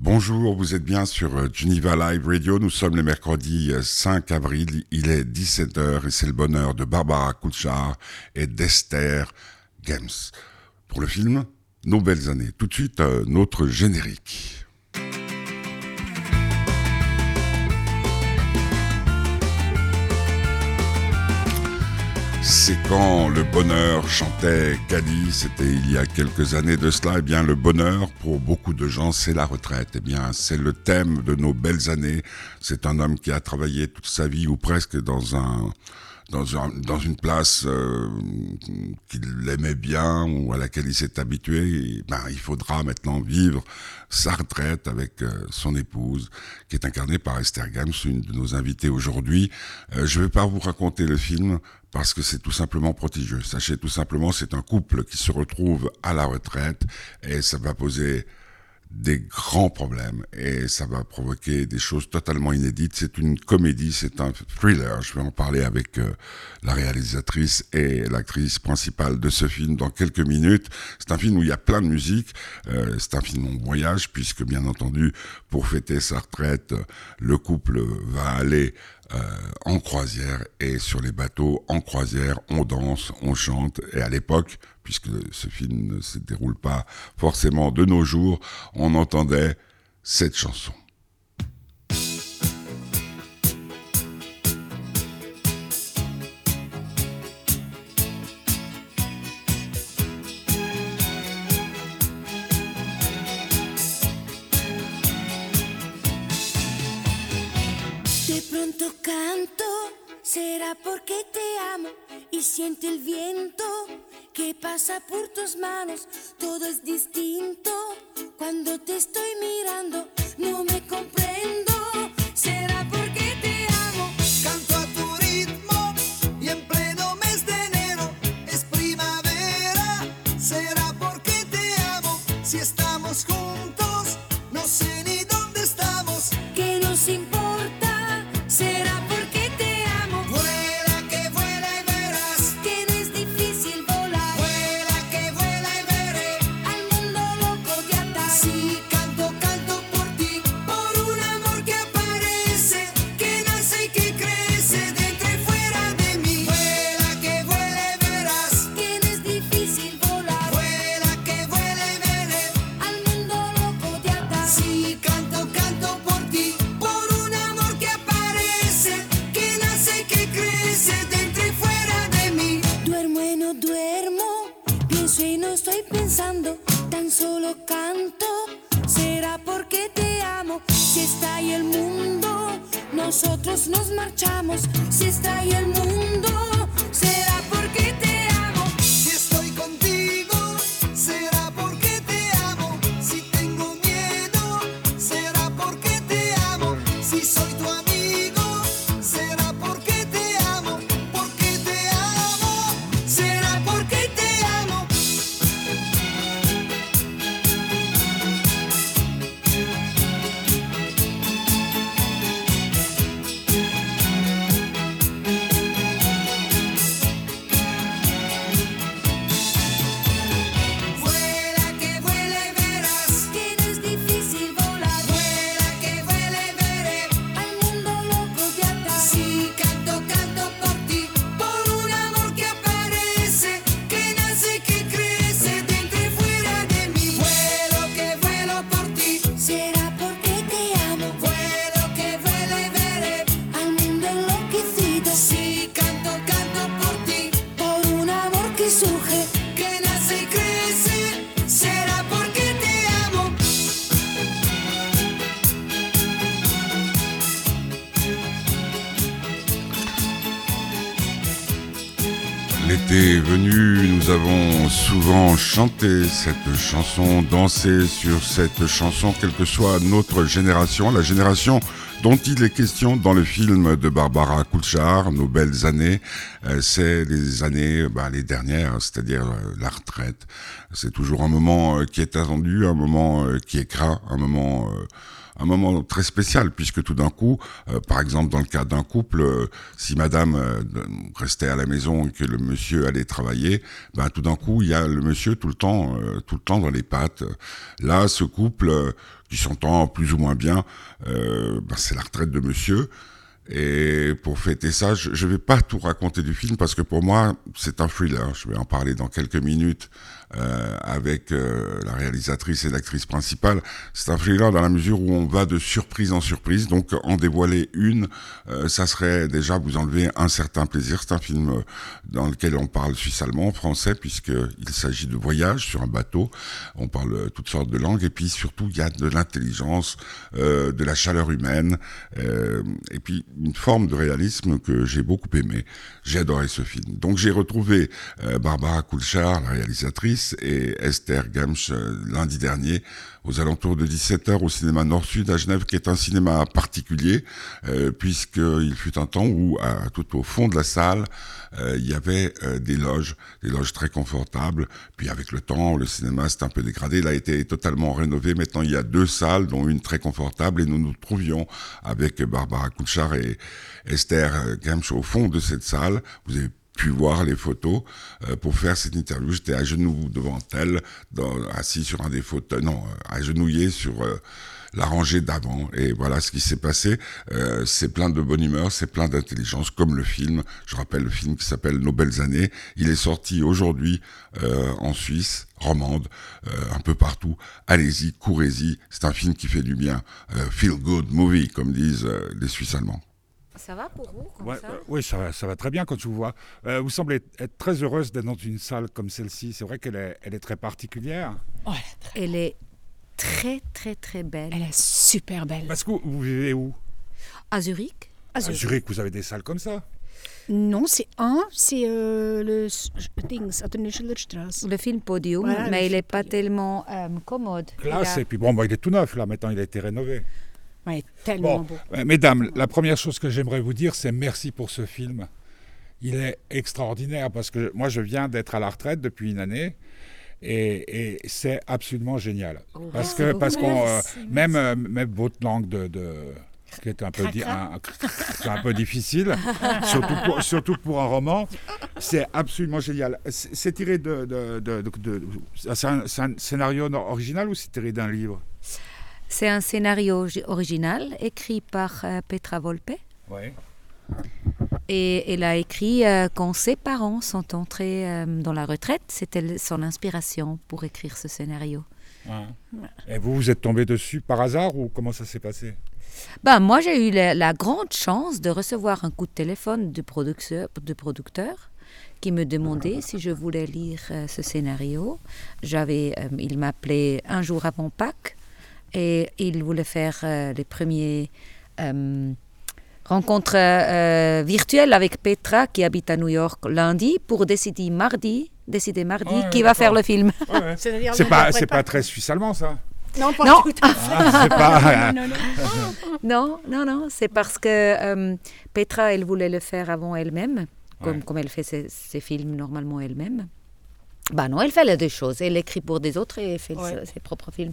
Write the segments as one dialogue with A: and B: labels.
A: Bonjour, vous êtes bien sur euh, Geneva Live Radio. Nous sommes le mercredi 5 avril. Il est 17h et c'est le bonheur de Barbara Kouchar et d'Esther Games. Pour le film, Nos belles années. Tout de suite, euh, notre générique. C'est quand le bonheur chantait Cali, c'était il y a quelques années de cela. Eh bien, le bonheur, pour beaucoup de gens, c'est la retraite. Eh bien, c'est le thème de nos belles années. C'est un homme qui a travaillé toute sa vie ou presque dans un dans, dans une place euh, qu'il aimait bien ou à laquelle il s'est habitué, ben, il faudra maintenant vivre sa retraite avec euh, son épouse, qui est incarnée par Esther Gams, une de nos invitées aujourd'hui. Euh, je ne vais pas vous raconter le film parce que c'est tout simplement prodigieux. Sachez tout simplement, c'est un couple qui se retrouve à la retraite et ça va poser des grands problèmes et ça va provoquer des choses totalement inédites. C'est une comédie, c'est un thriller. Je vais en parler avec euh, la réalisatrice et l'actrice principale de ce film dans quelques minutes. C'est un film où il y a plein de musique. Euh, c'est un film en voyage puisque bien entendu, pour fêter sa retraite, le couple va aller euh, en croisière et sur les bateaux en croisière, on danse, on chante. Et à l'époque, puisque ce film ne se déroule pas forcément de nos jours, on entendait cette chanson.
B: Pasa por tus manos. Todo es distinto cuando te estoy mirando. No me comprendo. Será porque te amo.
C: Canto a tu ritmo y en pleno mes de enero es primavera. Será porque te amo. Si
B: Se soy tu amigo.
A: Chanter cette chanson, danser sur cette chanson, quelle que soit notre génération, la génération dont il est question dans le film de Barbara Kulchar, Nos belles années, euh, c'est les années, bah, les dernières, c'est-à-dire euh, la retraite. C'est toujours un moment euh, qui est attendu, un moment qui est craint, un moment un moment très spécial puisque tout d'un coup, euh, par exemple dans le cas d'un couple, euh, si Madame euh, restait à la maison et que le monsieur allait travailler, ben tout d'un coup il y a le monsieur tout le temps, tout le temps dans les pattes. Là, ce couple qui s'entend plus ou moins bien, ben, c'est la retraite de monsieur. Et pour fêter ça, je ne vais pas tout raconter du film parce que pour moi, c'est un thriller. Je vais en parler dans quelques minutes euh, avec euh, la réalisatrice et l'actrice principale. C'est un thriller dans la mesure où on va de surprise en surprise. Donc en dévoiler une, euh, ça serait déjà vous enlever un certain plaisir. C'est un film dans lequel on parle suisse-allemand, français, puisqu'il s'agit de voyage sur un bateau. On parle toutes sortes de langues et puis surtout il y a de l'intelligence, de la chaleur humaine et puis une forme de réalisme que j'ai beaucoup aimé. J'ai adoré ce film. Donc j'ai retrouvé Barbara Kulchar, la réalisatrice, et Esther Gamsch euh, lundi dernier aux alentours de 17h au cinéma Nord-Sud à Genève, qui est un cinéma particulier, euh, puisqu'il fut un temps où, tout au fond de la salle, euh, il y avait euh, des loges, des loges très confortables. Puis avec le temps, le cinéma s'est un peu dégradé. Il a été totalement rénové. Maintenant, il y a deux salles, dont une très confortable, et nous nous trouvions avec Barbara Kouchard et Esther Gamsch au fond de cette salle. Vous avez pu voir les photos euh, pour faire cette interview. J'étais à genoux devant elle, dans, assis sur un des fauteuils, non, euh, agenouillé sur euh, la rangée d'avant. Et voilà ce qui s'est passé. c'est plein de bonne humeur, c'est plein d'intelligence, comme le film. Je rappelle le film qui s'appelle Nos belles années. Il est sorti aujourd'hui en Suisse romande, un peu partout. Allez-y, courez-y. C'est un film qui fait du bien. feel good movie, comme disent les Suisses allemands.
D: Ça va pour vous comme ça
E: euh, Oui, ça va, ça va très bien quand je vous vois. Euh, vous semblez être très heureuse d'être dans une salle comme celle-ci. C'est vrai qu'elle est, elle est très particulière.
D: Oh, elle est très, très, très belle.
F: Elle est super belle.
E: Parce que vous, vivez où?
D: À Zurich.
E: À Zurich. vous avez des salles comme ça?
F: Non, c'est un, c'est euh, le Dings,
D: Le film Podium, mais il n'est pas tellement commode.
E: Classe, et puis bon, bah, il est tout neuf là, maintenant il a été rénové
F: tellement beau.
E: Euh, mesdames, la première chose que j'aimerais vous dire, c'est merci pour ce film. Il est extraordinaire parce que moi, je viens d'être à la retraite depuis une année. Et, c'est absolument génial. Oh, parce que parce qu'on euh, même euh, même votre langue de, qui est un peu, un, un peu difficile, surtout pour, surtout pour un roman. C'est absolument génial. C'est tiré de. de, de, c'est un, un, scénario original ou c'est tiré d'un livre?
D: C'est un scénario original écrit par euh, Petra Volpe.
E: Oui.
D: Et elle a écrit euh, quand ses parents sont entrés euh, dans la retraite. C'était son inspiration pour écrire ce scénario.
E: Et vous, vous êtes tombé dessus par hasard ou comment ça s'est passé?
D: Ben, Moi, j'ai eu la, grande chance de recevoir un coup de téléphone producteur, de producteur qui me demandait si je voulais lire ce scénario. J'avais, il m'appelait un jour avant Pâques et il voulait faire euh, les premiers euh, rencontres euh, virtuelles avec Petra qui habite à New York lundi pour décider mardi, décider mardi qui va faire le film.
E: C'est pas, c'est pas très suisse-allemand ça.
F: Non, pas non.
E: Ah,
D: non, non, non, c'est parce que Petra, elle voulait le faire avant elle-même, comme, comme elle fait ses, ses films normalement elle-même. Bah non, elle fait les deux choses. Elle écrit pour des autres et elle fait ses propres films.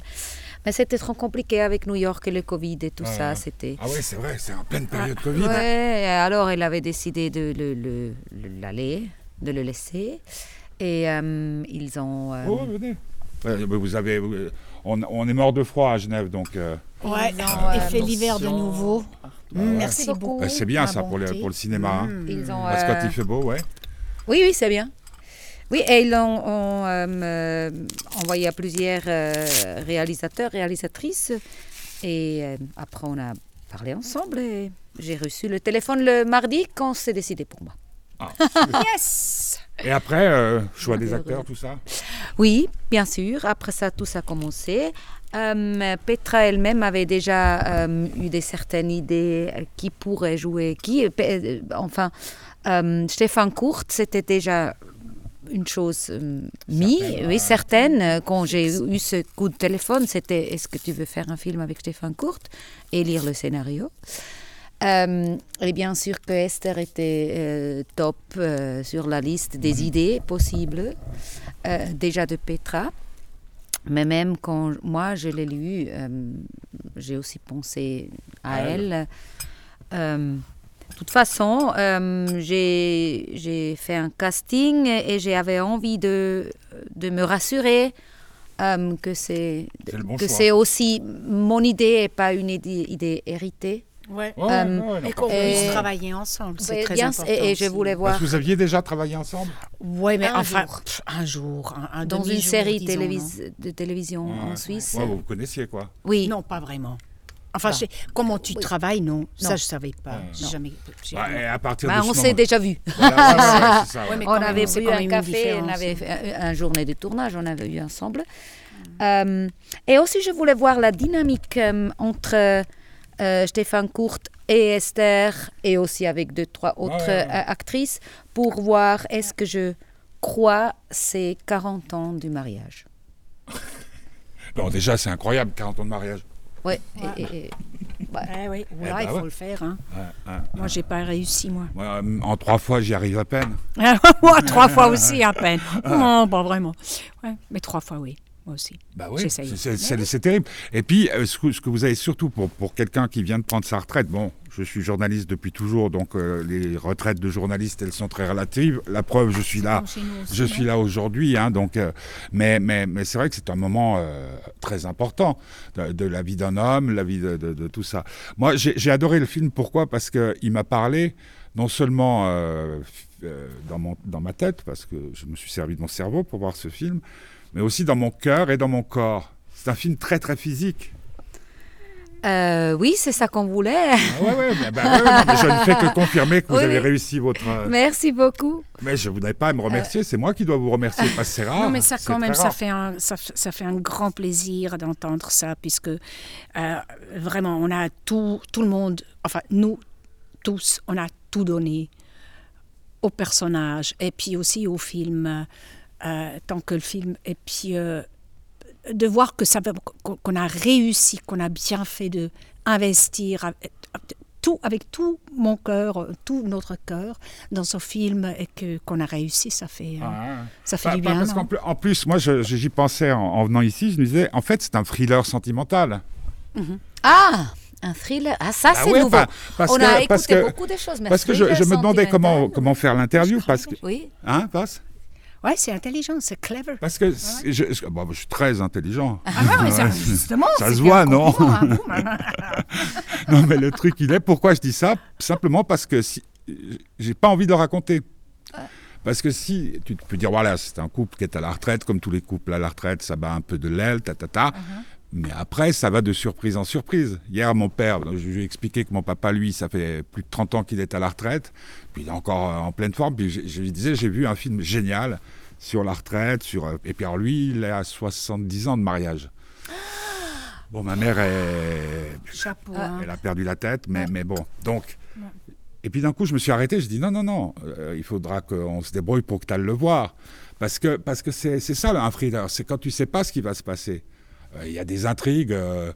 D: Mais c'était trop compliqué avec New York et le Covid et tout ça. C'était.
E: Ah oui, c'est vrai, c'est en pleine période Covid.
D: Ouais, alors elle avait décidé de le, l'aller, de le laisser. Et euh, ils ont.
E: Euh, oh, venez. Vous avez, on, on, est mort de froid à Genève, donc.
F: Euh... Ouais, il fait l'hiver de nouveau. Merci beaucoup.
E: Ben, c'est bien ça pour le, pour le cinéma. Hein. Ils ont, Parce que quand il fait beau, ouais.
D: Oui, oui, c'est bien. Oui, et ils l'ont euh, envoyé à plusieurs euh, réalisateurs, réalisatrices. Et euh, après, on a parlé ensemble et j'ai reçu le téléphone le mardi quand c'est décidé pour moi.
E: Ah. yes Et après, choix des acteurs, tout ça?
D: Oui, bien sûr. Après ça, tout ça a commencé. Petra elle-même avait déjà eu des certaines idées qui pourraient jouer. Qui, enfin, Stéphane Kurt, c'était déjà une chose euh, mis, oui, certaine. Quand j'ai eu ce coup de téléphone, c'était est-ce que tu veux faire un film avec Stéphane Courte et lire le scénario? Euh, et bien sûr que Esther était euh, top sur la liste des mhm. idées possibles, déjà de Petra. Mais même quand moi je l'ai lu, j'ai aussi pensé à elle. Euh, de toute façon, euh, j'ai j'ai fait un casting et j'avais envie de, de me rassurer euh, que c'est
E: bon
D: aussi mon idée et pas une idée, idée héritée.
F: Ouais.
E: Ouais,
D: Euh,
E: ouais,
F: Et qu'on puisse travailler ensemble, c'est très
D: bien,
F: important.
D: et, et je voulais
E: Parce
D: voir
E: que vous aviez déjà travaillé ensemble
F: Oui, mais
D: Un
F: enfin,
D: jour.
F: pff, un jour, un, un
D: dans une série
F: disons,
D: télévis- de télévision en. Suisse.
E: Vous connaissiez quoi
D: Oui.
F: Non, pas vraiment. Enfin, comment tu
D: Oui.
F: travailles, non?
D: Non.
F: Ça, je savais pas.
E: Ouais.
D: Non.
F: jamais.
E: Bah, et à partir
D: Bah,
E: de
D: on s'est
E: moment-
D: déjà vu.
E: Voilà, ouais, ouais, c'est ça, ouais.
F: Ouais, mais
D: on avait
F: quand
D: un
F: une
D: café, on avait fait un, un journée de tournage, on avait eu ensemble. Euh, et aussi, je voulais voir la dynamique euh, entre euh, Stéphane Courte et Esther, et aussi avec deux, trois autres
E: ouais, ouais.
D: actrices, pour voir est-ce que je crois ces 40 ans du mariage?
E: Bon, déjà, c'est incroyable, 40 ans de mariage.
D: Ouais, et- et- et-
F: Ouais, ouais. Voilà,
E: bah
F: il faut
E: ouais.
F: le faire. hein.
E: Ouais, ouais.
F: Moi, j'ai pas réussi, moi.
E: Euh, en trois fois, j'y arrive à peine.
F: moi, trois fois aussi, à peine. Non, pas vraiment. Ouais, mais trois fois, oui. Moi aussi.
E: Bah oui, c'est- terrible. Et puis, euh, ce que, ce que vous avez surtout pour, pour quelqu'un qui vient de prendre sa retraite, bon, je suis journaliste depuis toujours, donc euh, les retraites de journalistes, elles sont très relatives. La preuve, je suis là.
F: Aussi,
E: Je suis là aujourd'hui, hein, donc, euh, mais, mais, mais c'est vrai que c'est un moment euh, très important de, de la vie d'un homme, la vie de, de- de tout ça. Moi, j'ai adoré le film, pourquoi? Parce qu'il m'a parlé, non seulement dans, mon, dans ma tête, parce que je me suis servi de mon cerveau pour voir ce film, mais aussi dans mon cœur et dans mon corps. C'est un film très très physique.
D: Euh, oui, c'est ça qu'on voulait.
E: Ah ouais, ouais, bah, bah, ouais, non, mais je ne fais que confirmer que vous
D: Oui,
E: avez réussi votre. euh,
D: Merci beaucoup.
E: Mais je vous n'avez pas me remercier, c'est moi qui dois vous remercier parce que c'est rare.
F: Non, mais ça, quand même, ça fait, un, ça, ça fait un grand plaisir d'entendre ça, puisque euh, vraiment, on a tout, tout le monde, enfin, nous tous, on a tout donné au personnage et puis aussi au film, euh, tant que le film. Et puis, euh, de voir que ça, va- qu'on a réussi, qu'on a bien fait de investir avec- tout, avec tout mon cœur, tout notre cœur dans ce film et que qu'on a réussi, ça fait, euh,
E: Ah,
F: ça fait
E: Pas-
F: du bien.
E: parce qu'en plus, en plus, moi, j'y pensais en, en venant ici, je me disais, en fait, c'est un thriller sentimental.
D: Ah, un thriller. Ah, ça,
E: Ah
D: c'est
E: ouais,
D: nouveau.
E: pas- parce
D: On
E: que-
D: a écouté
E: parce que-
D: beaucoup de choses. mais
E: Parce que je, je me demandais comment, comment faire l'interview, parce que...
D: Oui.
E: Hein, passe
F: Ouais, c'est intelligent, c'est clever.
E: Parce que c'est- je, je- bon, je suis très intelligent.
F: Ah ouais, mais ça, justement,
E: Ça se voit, non?
F: hein,
E: non, mais le truc, il est, pourquoi je dis ça? Simplement parce que si, j'ai pas envie de le raconter. Parce que si, tu peux dire, voilà, c'est un couple qui est à la retraite, comme tous les couples à la retraite, ça bat un peu de l'aile, ta, ta, ta. Mais après, ça va de surprise en surprise. Hier, mon père, je lui ai expliqué que mon papa, lui, ça fait plus de 30 ans qu'il est à la retraite, puis il est encore euh, en pleine forme. Puis je, je lui disais, j'ai vu un film génial sur la retraite, sur, euh, et puis alors lui, il est à 70 ans de mariage. Bon, ma mère est
F: Chapeau.
D: Ah.
F: hein.
E: elle a perdu la tête, mais, mais bon. Donc, et puis d'un coup, je me suis arrêté. Je dis non, non, non. euh, il faudra qu'on se débrouille pour que tu ailles le voir, parce que parce que c'est c'est ça un thriller. C'est quand tu sais pas ce qui va se passer. Euh, Il y a des intrigues. euh,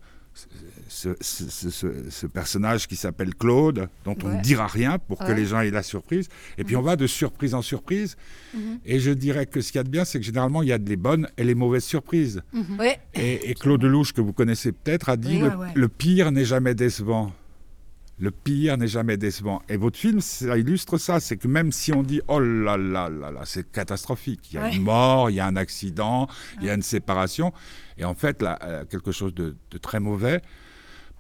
E: ce, ce- ce- ce- ce personnage qui s'appelle Claude, dont on ne dira rien pour que les gens aient la surprise. Et puis on va de surprise en surprise. Et je dirais que ce qu'il y a de bien, c'est que généralement, il y a des bonnes et les mauvaises surprises.
D: Oui.
E: Et, et Claude Lelouch, que vous connaissez peut-être, a dit
F: Oui,
E: le,
F: ouais, ouais.
E: le pire n'est jamais décevant. Le pire n'est jamais décevant. Et votre film, ça illustre ça. C'est que même si on dit oh là là là là, c'est catastrophique. Il y a
F: Ouais.
E: une mort, il y a un accident, il y a une séparation. Et en fait, là, euh, quelque chose de, de très mauvais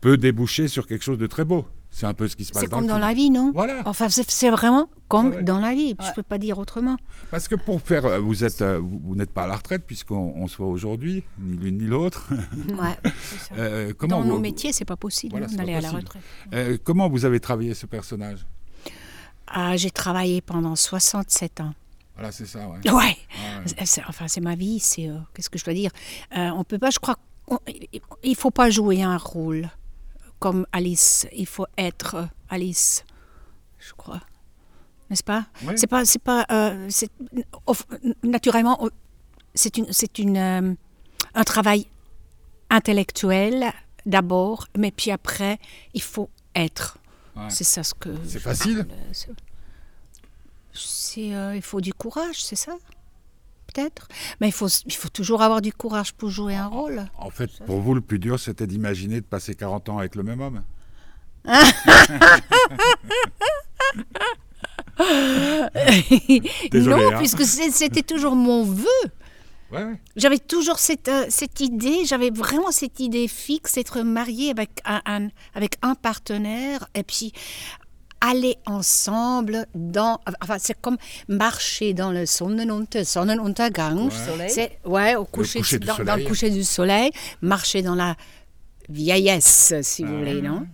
E: peut déboucher sur quelque chose de très beau. C'est un peu ce qui se passe
F: C'est comme dans la vie, non
E: Voilà.
F: Enfin, c'est vraiment comme
E: ouais.
F: dans la vie. Je peux pas dire autrement.
E: Parce que pour faire, euh, vous êtes, euh, vous, n'êtes pas à la retraite puisqu'on on se voit aujourd'hui, ni l'une ni l'autre.
F: Ouais.
E: Euh, comment
F: Dans
E: vous,
F: nos métiers, c'est pas possible
E: Voilà,
F: hein, d'aller à la retraite.
E: euh, comment vous avez travaillé ce personnage?
F: Ah, j'ai travaillé pendant 67 ans.
E: Voilà, c'est ça, ouais.
F: Ouais.
E: Ah
F: Enfin, c'est ma vie. C'est euh, qu'est-ce que je dois dire? On peut pas. Je crois. Il faut pas jouer un rôle comme Alice. Il faut être Alice. Je crois. N'est-ce pas? C'est pas. C'est pas. euh, naturellement, euh, c'est une. C'est une. euh, un travail intellectuel d'abord, mais puis après, il faut être.
E: Ouais.
F: C'est ça ce que.
E: C'est facile
F: C'est, euh, il faut du courage, c'est ça? Peut-être. Mais il faut, il faut toujours avoir du courage pour jouer un rôle.
E: En fait, pour vous, le plus dur, c'était d'imaginer de passer 40 ans avec le même homme. Désolé,
F: non,
E: hein.
F: puisque c'était toujours mon vœu.
E: Ouais, ouais.
F: J'avais toujours cette, euh, cette idée, j'avais vraiment cette idée fixe d'être mariée avec un, un- avec un partenaire et puis aller ensemble dans. Enfin, c'est comme marcher dans le Sonnenunter- Sonnenuntergang.
D: Soleil.
F: C'est, ouais, au coucher,
E: coucher du
F: dans, dans le
E: soleil.
F: coucher du soleil, marcher dans la vieillesse, si vous voulez, non?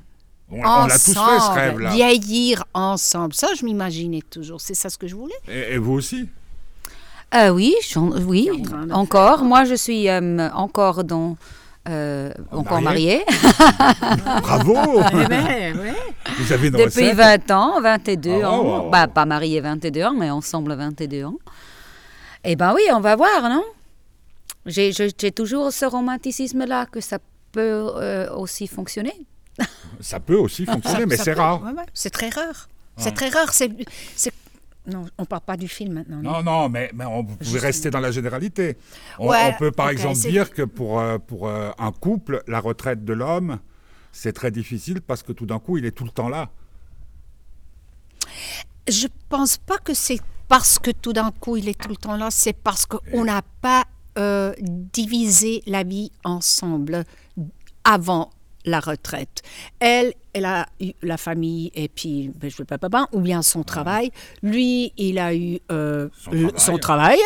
E: On, on l'a tous fait, ce
F: Ensemble,
E: rêve-là.
F: Vieillir ensemble. Ça, je m'imaginais toujours. C'est ça ce que je voulais.
E: Et, et vous aussi?
D: Euh, oui, j'en- oui, encore. Moi, je suis euh, encore dans. Euh, encore mariée
E: Bravo
F: Eh ben.
E: Vous avez une
D: depuis
E: recette
D: 20 ans, 22
E: Ah,
D: ans.
E: wow, wow,
D: Bah, pas mariée 22 ans, mais ensemble 22 ans. Eh ben oui, on va voir, non? J'ai toujours ce romanticisme-là que ça peut euh, aussi fonctionner.
E: Ça peut aussi fonctionner, mais c'est rare.
F: ouais, ouais, C'est très rare.
E: Ouais.
F: C'est très rare. C'est, c'est- Non, on parle pas du film maintenant. non.
E: Non, non, mais, mais on, vous pouvez rester dans la généralité. On,
F: Ouais,
E: on peut par exemple dire que pour, euh, pour euh, un couple, la retraite de l'homme, c'est très difficile parce que tout d'un coup, il est tout le temps là.
F: Je pense pas que c'est parce que tout d'un coup il est tout le temps là. C'est parce qu'on n'a pas euh, divisé la vie ensemble avant la retraite. Elle, elle a eu la famille et puis ben, je veux pas papa, ou bien son travail. Lui, il a eu euh,
E: Son
F: le-
E: travail.
F: son travail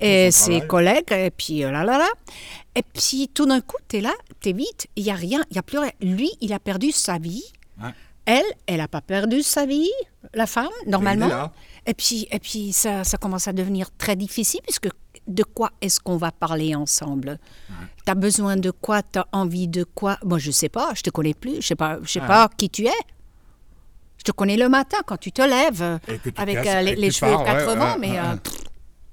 F: et
E: son
F: ses
E: travail.
F: collègues et puis euh, là là là. Et puis tout d'un coup, tu es là, tu es vite, il y a rien, il y a plus rien. Lui, il a perdu sa vie.
E: Ouais.
F: Elle, elle n'a pas perdu sa vie, la femme, normalement. Et puis, et puis ça, ça commence à devenir très difficile, puisque de quoi est-ce qu'on va parler ensemble? Tu as besoin de quoi? Tu as envie de quoi? Moi, je sais pas, je te connais plus, je sais pas, je sais
E: Ouais.
F: pas qui tu es. Je te connais le matin quand tu te lèves,
E: Et que tu
F: avec
E: casses
F: euh, les,
E: et que
F: les
E: tu
F: cheveux
E: pars, ouais,
F: 80,
E: ouais,
F: mais
E: ouais,
F: euh,
E: ouais.
F: pff,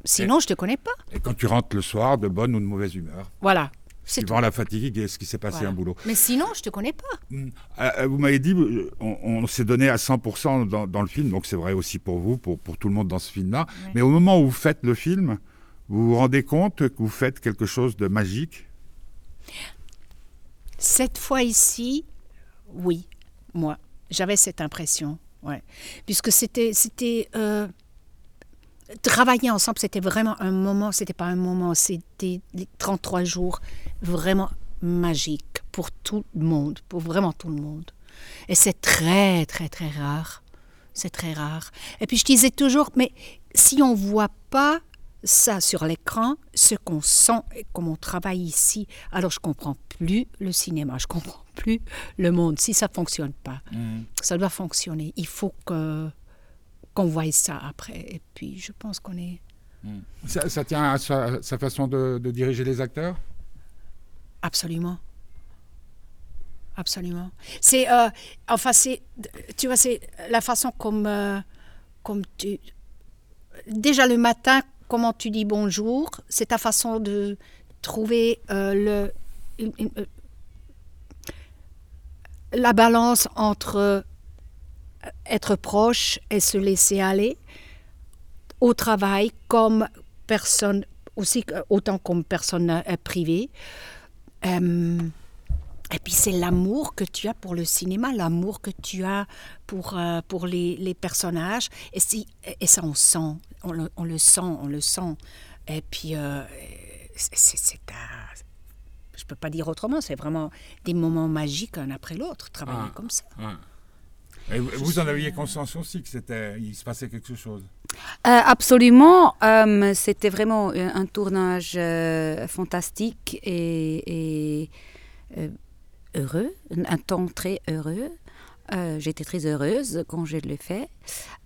F: sinon, je te connais pas.
E: Et quand tu rentres le soir, de bonne ou de mauvaise humeur,
F: Voilà, c'est tout.
E: suivant la fatigue et ce qui s'est passé
F: Voilà.
E: un boulot.
F: Mais sinon, je te connais pas.
E: Euh, euh, vous m'avez dit, euh, on, on s'est donné à 100% dans, dans le film, donc c'est vrai aussi pour vous, pour, pour tout le monde dans ce film-là. Mais au moment où vous faites le film, vous vous rendez compte que vous faites quelque chose de magique?
F: Cette fois ici, oui, moi, j'avais cette impression, ouais. Puisque c'était, c'était euh, travailler ensemble, c'était vraiment un moment, c'était pas un moment, c'était les 33 jours vraiment magiques pour tout le monde, pour vraiment tout le monde. Et c'est très, très, très rare. C'est très rare. Et puis je disais toujours, mais si on voit pas ça sur l'écran, ce qu'on sent et comme on travaille ici, alors je comprends plus le cinéma, je comprends plus le monde. Si ça fonctionne pas, ça doit fonctionner. Il faut que qu'on voie ça après. Et puis je pense qu'on est
E: ça, ça tient à sa, sa façon de, de diriger les acteurs?
F: Absolument. Absolument. C'est, euh, enfin, c'est, tu vois, c'est la façon comme, euh, comme tu, déjà le matin, comment tu dis bonjour, c'est ta façon de trouver euh, le, une- une- la balance entre être proche et se laisser aller au travail comme personne, aussi autant comme personne euh, privée. Euh, et puis c'est l'amour que tu as pour le cinéma, l'amour que tu as pour, euh, pour les, les personnages. Et, si, et ça, on sent, on le, on le sent, on le sent. Et puis, euh, c'est, je peux pas dire autrement, c'est vraiment des moments magiques un après l'autre, travailler
E: Ah.
F: comme ça.
E: Vous en aviez conscience aussi que c'était, il se passait quelque chose
D: Euh, absolument. euh, C'était vraiment un, un tournage euh, fantastique et, et, euh, heureux, un, temps très heureux. Euh, J'étais très heureuse quand je l'ai fait.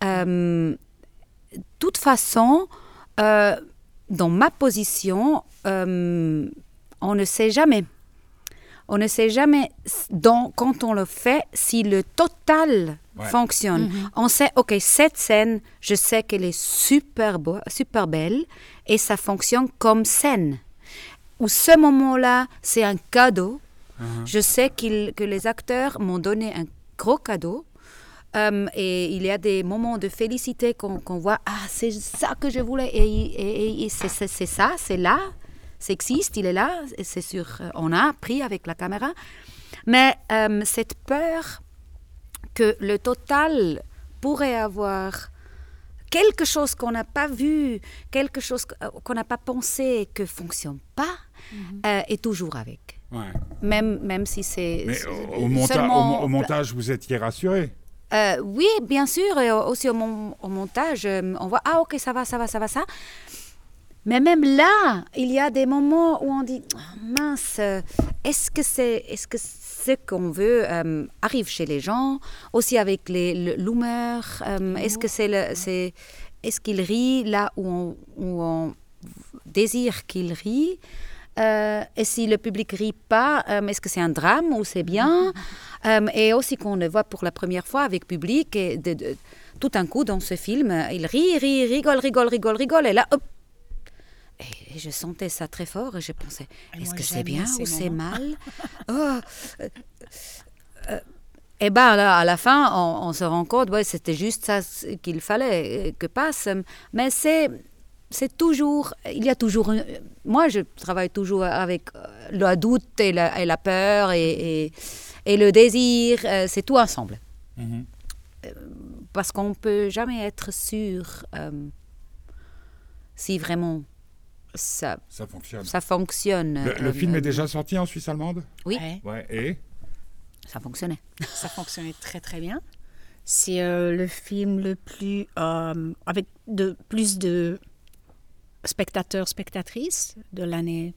D: Euh, de toute façon, euh, dans ma position, euh, on ne sait jamais. On ne sait jamais dans- quand on le fait si le total
E: Ouais.
D: fonctionne. On sait, ok, cette scène, je sais qu'elle est super, beau, super belle et ça fonctionne comme scène. Ou ce moment-là, c'est un cadeau. Je sais que les acteurs m'ont donné un gros cadeau. Euh, et il y a des moments de félicité qu'on voit, ah, c'est ça que je voulais, et, et- et c'est c'est- c'est ça, c'est là, ça existe, il est là, et c'est sûr, euh, on a pris avec la caméra. Mais euh, cette peur que le total pourrait avoir quelque chose qu'on n'a pas vu, quelque chose euh, qu'on n'a pas pensé, que fonctionne pas, euh, est toujours avec.
E: Ouais.
D: Même, même si c'est
E: Mais
D: c'est
E: au, au monta-
D: seulement-
E: au- au montage, vous étiez rassuré
D: Euh, oui, bien sûr, et aussi au, mon- au montage, on voit, ah ok, ça va, ça va, ça va, ça. Mais même là, il y a des moments où on dit, Ah, mince, est-ce que, c'est, est-ce que ce qu'on veut euh, arrive chez les gens, aussi avec l'humeur euh, Est-ce que c'est, le, c'est est-ce qu'il rit là où on, où on désire qu'il rit Euh, et si le public rit pas, euh, est-ce que c'est un drame ou c'est bien Euh, Et aussi qu'on le voit pour la première fois avec public, et de- de- tout un coup dans ce film, il rit, rit, rigole, rigole, rigole, rigole, et là, hop et, je sentais ça très fort et je pensais, est-ce que c'est bien ou c'est mal? Oh, euh, euh, Et bien là, à la fin, on, on se rend compte, ouais, c'était juste ça qu'il fallait euh, que passe. Mais c'est, c'est toujours, il y a toujours, moi je travaille toujours avec euh, le doute et la, et la peur et, et, et le désir, euh, c'est tout ensemble.
E: Mhm.
D: Euh, Parce qu'on ne peut jamais être sûr euh, si vraiment ça,
E: Ça fonctionne.
D: ça fonctionne.
E: Le, le
D: Euh,
E: film
D: euh,
E: est déjà sorti en Suisse allemande?
D: Oui,
F: Ouais,
E: Ouais, et?
D: Ça fonctionnait.
F: ça fonctionnait très très bien. C'est euh, le film le plus euh, avec de plus de spectateurs spectatrices de l'année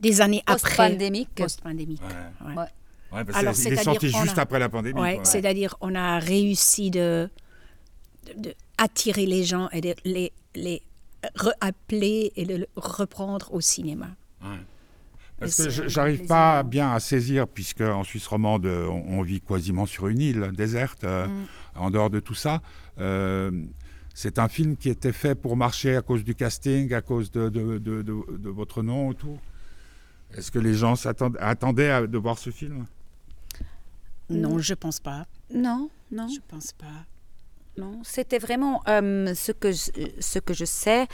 F: des années après
D: Post-pandémique.
F: post-pandémique.
E: Ouais.
F: ouais.
D: Ouais.
E: Ouais, parce
F: Alors,
E: qu'il est
F: c'est-à-dire,
E: sorti juste
F: a-
E: après la pandémie.
F: C'est-à-dire on a réussi de, de- de attirer les gens et de les, les rappeler et le reprendre au cinéma.
E: Ouais. Parce que j'arrive pas bien à saisir, puisque en Suisse romande, euh, on, on vit quasiment sur une île déserte, euh,
F: Mm.
E: en dehors de tout ça. Euh, c'est un film qui était fait pour marcher à cause du casting, à cause de, de- de- de- de votre nom et tout. Est-ce que les gens attendaient à, de voir ce film?
F: Non, je pense pas.
D: Non, non,
F: Je pense pas.
D: Non. C'était vraiment euh, ce, que je, ce que je sais.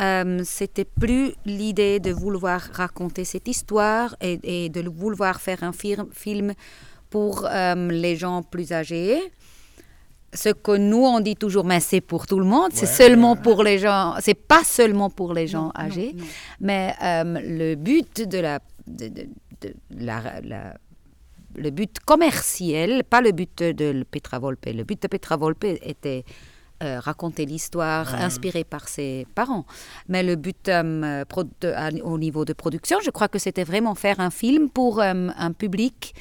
D: euh, c'était plus l'idée de vouloir raconter cette histoire et, et de vouloir faire un fir- film pour euh, les gens plus âgés. Ce que nous on dit toujours, mais c'est pour tout le monde, c'est seulement
E: ouais,
D: pour les gens, c'est pas seulement pour les gens
F: Non,
D: âgés.
F: non.
D: Mais le but de la, de, de- de la, la- le but commercial, pas le but de Petra Volpe. Le but de Petra Volpe était euh, raconter l'histoire inspirée par ses parents. Mais le but euh, pro- de- à- au niveau de production, je crois que c'était vraiment faire un film pour euh, un public.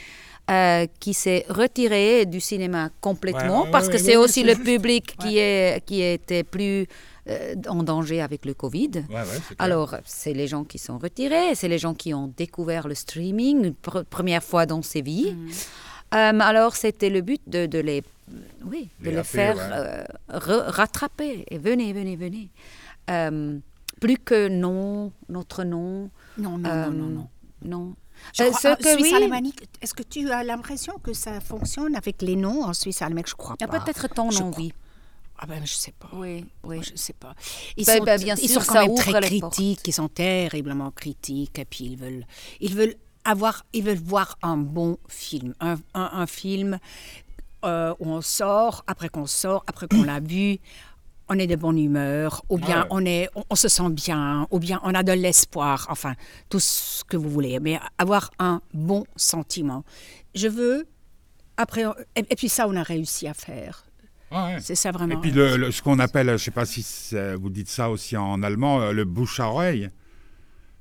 D: euh, qui s'est retiré du cinéma complètement
E: Ouais, ouais,
D: parce
E: ouais,
D: que
E: ouais,
D: c'est
E: ouais,
D: aussi le public qui, est, qui était plus euh, en danger avec le Covid.
E: Ouais, ouais.
D: Alors, c'est les gens qui sont retirés, c'est les gens qui ont découvert le streaming une pr- première fois dans ses vies. Euh, alors, c'était le but de, de les, oui, de
E: Les
D: faire
E: ouais.
D: euh, re- rattraper. Et venez, venez, venez. Euh, plus que non, notre nom.
F: Non, non,
D: euh,
F: non, non, non.
D: non.
F: Je crois-
D: ce que
F: Suisse
D: oui-
F: alémanique, est-ce que tu as l'impression que ça fonctionne avec les noms en Suisse alémanique? Je crois pas.
D: Peut-être ton nom, oui.
F: Ah ben, je sais pas.
D: Oui, oui.
F: Je sais pas. Ils
D: Ben,
F: sont,
D: ben, bien
F: ils
D: sûr,
F: sont quand
D: ça
F: même
D: ouvre
F: très critiques, ils sont terriblement critiques, et puis ils veulent, ils veulent avoir, ils veulent voir un bon film, un, un- un film euh, où on sort, après qu'on sort, après qu'on l'a vu, on est de bonne humeur, ou bien
E: Ouais.
F: on, est, on, on se sent bien, ou bien on a de l'espoir, enfin, tout ce que vous voulez, mais avoir un bon sentiment. Je veux, après, et, et puis ça, on a réussi à faire.
E: Ouais, ouais.
F: C'est ça vraiment.
E: Et puis le, le- ce qu'on appelle, je ne sais pas si vous dites ça aussi en allemand, euh, le bouche à oreille.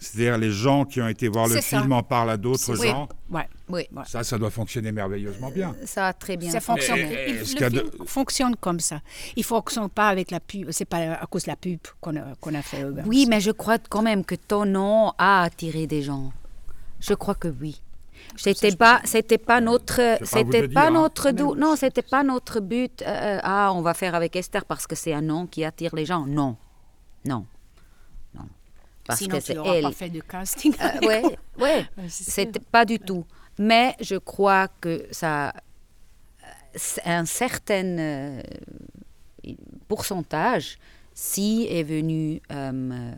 E: C'est-à-dire les gens qui ont été voir le
F: ça.
E: film en parlent à d'autres
F: Oui.
E: gens.
F: Ouais.
D: Oui,
E: Ça, ça doit fonctionner merveilleusement bien.
D: ça a très bien
F: Ça fonctionne.
E: Et- et-
F: Il-
E: est-ce
F: le film
E: de-
F: fonctionne comme ça. Il fonctionne pas avec la pub. C'est pas à cause de la pub qu'on a, qu'on a fait.
D: Oui, mais je crois quand même que ton nom a attiré des gens. Je crois que oui. C'était pas, c'était pas notre,
E: pas
D: c'était
E: dire,
D: pas
E: hein.
D: notre, dou- non, c'était pas notre but. euh, ah, on va faire avec Esther parce que c'est un nom qui attire les gens. Non, non, non, parce
F: Sinon,
D: que c'est elle.
F: pas fait de casting.
D: Euh, ouais, ouais. C'était pas du tout. Mais je crois que ça, c'est un certain euh, pourcentage si est venu euh,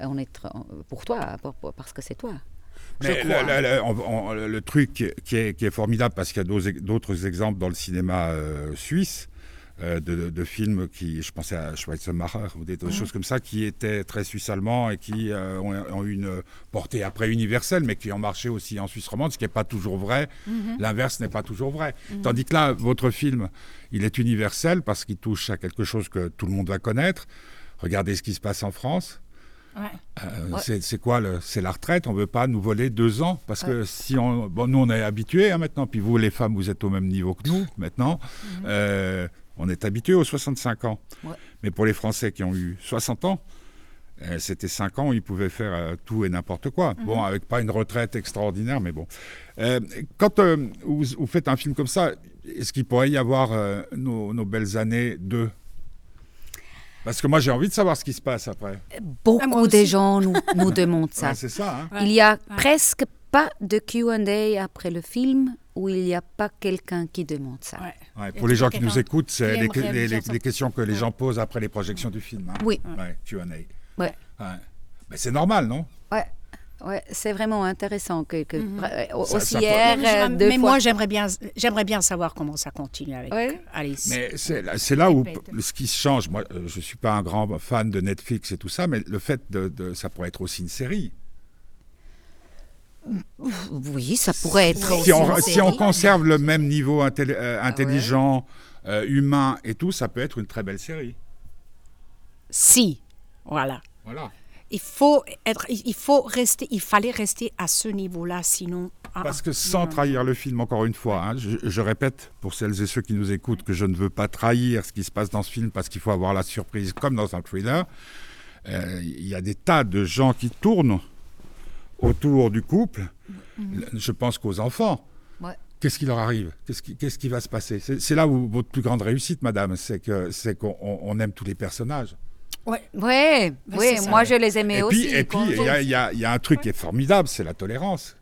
D: en être pour toi, pour- pour- parce que c'est toi. Je
E: Mais
D: crois.
E: le, le- le- on- on- le truc qui est, qui est formidable, parce qu'il y a d'autres exemples dans le cinéma euh, suisse, euh, de, de films qui, je pensais à Schweitzer-Macher ou des, des choses comme ça, qui étaient très suisse-allemands et qui euh, ont, ont eu une portée après universelle, mais qui ont marché aussi en Suisse romande, ce qui n'est pas toujours vrai. L'inverse n'est pas toujours vrai. Tandis que là, votre film, il est universel parce qu'il touche à quelque chose que tout le monde va connaître. Regardez ce qui se passe en France. Euh,
D: Ouais.
E: c'est- quoi C'est la retraite? On ne veut pas nous voler deux ans? Parce que si on, bon, nous on est habitués hein, maintenant. Puis vous les femmes, vous êtes au même niveau que nous maintenant. Euh, on est habitués aux 65 ans.
D: Ouais.
E: Mais pour les Français qui ont eu 60 ans, euh, c'était 5 ans où ils pouvaient faire tout et n'importe quoi. Bon, avec pas une retraite extraordinaire, mais bon. Quand vous, vous faites un film comme ça, est-ce qu'il pourrait y avoir nos, nos belles années 2 Parce que moi j'ai envie de savoir ce qui se passe après.
D: Beaucoup
F: Ah,
D: de gens nous, nous demandent ça.
E: Ouais, c'est ça. hein.
F: Ouais.
D: Il y a presque pas de Q&A après le film où il n'y a pas quelqu'un qui demande ça.
F: Ouais.
E: Ouais,
F: Et
E: pour les gens qui nous écoutent, c'est les, questions que les gens posent après les projections du film. hein.
D: Oui.
E: Ouais, Q&A.
D: Ouais.
E: Ouais. Mais c'est normal, non?
D: Ouais, ouais, c'est vraiment intéressant que, que euh, aussi hier,
F: mais
D: euh, deux
F: mais
D: fois.
F: moi, j'aimerais bien, j'aimerais bien savoir comment ça continue avec
D: Ouais.
F: Alice.
E: Mais c'est là- où ce qui se change. Moi, euh, je suis pas un grand fan de Netflix et tout ça, mais le fait de, de- ça pourrait être aussi une série.
D: Oui, ça pourrait être
E: Si
D: aussi
E: on,
D: une
E: si on conserve le même niveau intelli- euh,
D: Ah
E: intelligent, euh, humain et tout, ça peut être une très belle série.
F: Si, voilà.
E: Voilà.
F: Il faut être, il faut rester, il fallait rester à ce niveau-là, sinon. ah,
E: Parce que
F: ah,
E: sans trahir le film, encore une fois, hein, je, je répète pour celles et ceux qui nous écoutent que je ne veux pas trahir ce qui se passe dans ce film parce qu'il faut avoir la surprise comme dans un thriller. Euh, Il y a des tas de gens qui tournent autour du couple. Je pense qu'aux enfants.
D: Ouais.
E: Qu'est-ce qui leur arrive? Qu'est-ce qui, qu'est-ce qui va se passer? C'est c'est là où votre plus grande réussite, madame, c'est que c'est qu'on on- on aime tous les personnages.
F: Ouais.
D: Oui,
F: Ben,
D: moi je les aimais
E: Et
D: aussi.
E: puis, et puis, il y a, y y un truc qui est formidable, c'est la tolérance.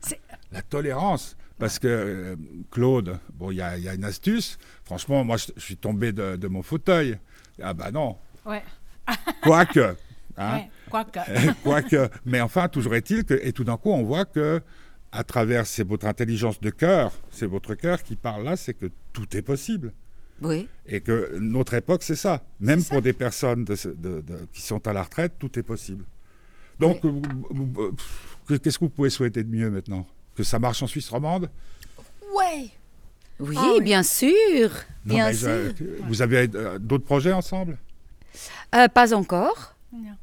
F: C'est-
E: La tolérance. Parce que euh, Claude, bon, il y a, il y a une astuce. Franchement, moi, je, je suis tombé de, de mon fauteuil. Ah bah non.
F: Ouais.
E: Quoique. hein.
F: Ouais. Quoique.
E: Quoique. Mais enfin, toujours est-il que, et tout d'un coup, on voit que, à travers c'est votre intelligence de cœur, c'est votre cœur qui parle là, c'est que tout est possible.
D: Oui,
E: Et que notre époque, c'est ça. Même pour des personnes de ce- de- de- qui sont à la retraite, tout est possible. Donc, vous- pff, qu'est-ce que vous pouvez souhaiter de mieux maintenant? Que ça marche en Suisse romande?
F: Ouais.
D: oui,
F: Ah oui.
D: bien sûr,
E: Non,
D: bien sûr.
E: je- Vous avez euh, d'autres projets ensemble?
D: Euh, pas encore.
F: Non.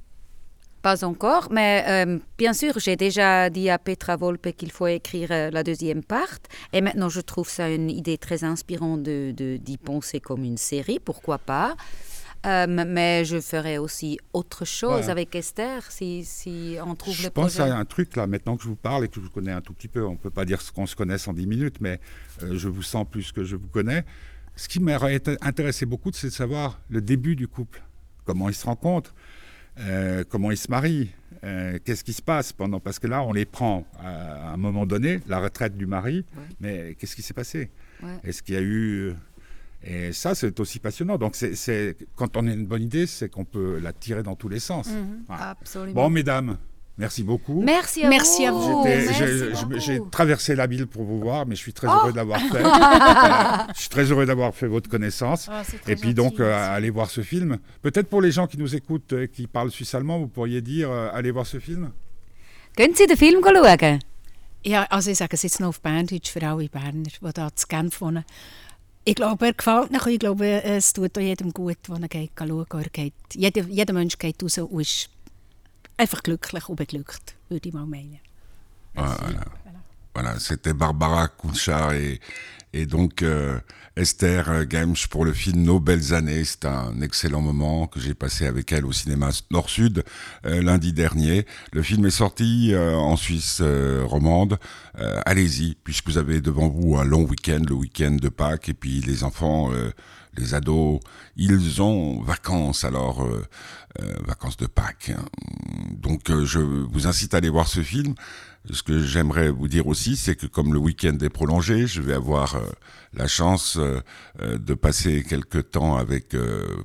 D: Pas encore, mais euh, bien sûr, j'ai déjà dit à Petra Volpe qu'il faut écrire euh, la deuxième part. Et maintenant, je trouve ça une idée très inspirante de, de- d'y penser comme une série, pourquoi pas. Euh, mais je ferai aussi autre chose avec Esther si, si on trouve
E: Je
D: le
E: pense
D: projet.
E: à un truc là, maintenant que je vous parle et que je vous connais un tout petit peu. On ne peut pas dire ce qu'on se connaisse en 10 minutes, mais je vous sens plus que je vous connais. Ce qui m'aurait intéressé beaucoup, c'est de savoir le début du couple. Comment ils se rencontrent, euh, comment ils se marient, euh, qu'est-ce qui se passe pendant. Parce que là, on les prend à, à un moment donné, la retraite du mari,
D: Ouais.
E: mais qu'est-ce qui s'est passé?
D: Ouais.
E: Est-ce qu'il y a eu. Et ça, c'est aussi passionnant. Donc, c'est- quand on a une bonne idée, c'est qu'on peut la tirer dans tous les sens. Voilà.
D: Absolument.
E: Bon, mesdames, merci beaucoup.
D: merci à
F: Merci à
D: vous.
F: vous.
E: J'ai-
D: beaucoup.
E: je- J'ai traversé la ville pour vous voir, mais je suis très heureux de l'avoir fait. Voilà. je suis très heureux d'avoir fait votre connaissance.
F: C'est très
E: Et puis
F: gentil,
E: donc, euh, allez voir ce film. Peut-être pour les gens qui nous écoutent, euh, qui parlent suisse-allemand, vous pourriez dire, euh, allez voir ce film
D: Können Sie den Film schauen?
F: Ja, also ich sage es jetzt noch auf Berndeutsch für alle Berner, die da zu Genf wohnen. Ich glaube, er gefällt euch. Ich glaube, es tut auch jedem gut, der ihn geht schauen. Er geht, jeder, jeder Mensch geht raus und ist einfach glücklich und beglückt, würde ich mal meinen.
A: Voilà, voilà c'était Barbara Kunchar et, et donc euh, Esther Gemsch pour le film Nos belles années. C'est un excellent moment que j'ai passé avec elle au cinéma Nord-Sud euh, lundi dernier. Le film est sorti euh, en Suisse romande. Allez-y, puisque vous avez devant vous un long week-end, le week-end de Pâques, et puis les enfants... euh, les ados, ils ont vacances, alors euh, euh, vacances de Pâques. Hein. Donc euh, je vous incite à aller voir ce film. Ce que j'aimerais vous dire aussi, c'est que comme le week-end est prolongé, je vais avoir la chance de passer quelques temps avec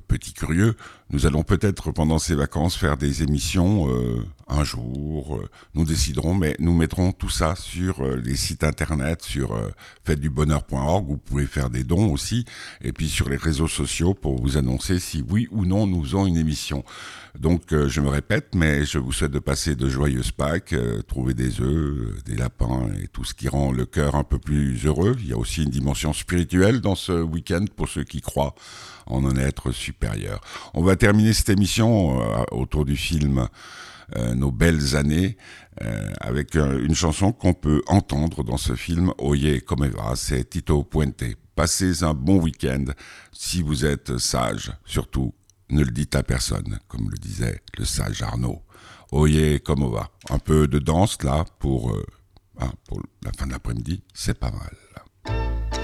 A: Petit Curieux. Nous allons peut-être pendant ces vacances faire des émissions un jour, nous déciderons, mais nous mettrons tout ça sur les sites internet, sur fêtedubonheur.org, vous pouvez faire des dons aussi, et puis sur les réseaux sociaux pour vous annoncer si oui ou non nous faisons une émission. Donc euh, je me répète, mais je vous souhaite de passer de joyeuses Pâques, euh, trouver des œufs, euh, des lapins et tout ce qui rend le cœur un peu plus heureux. Il y a aussi une dimension spirituelle dans ce week-end pour ceux qui croient en un être supérieur. On va terminer cette émission autour du film Nos belles années avec une chanson qu'on peut entendre dans ce film Oye comme va, c'est Tito Puente. Passez un bon week-end si vous êtes sage, surtout ne le dites à personne, comme le disait le sage Arnaud. Oye, comment va Un peu de danse là pour, euh, pour la fin de l'après-midi, c'est pas mal.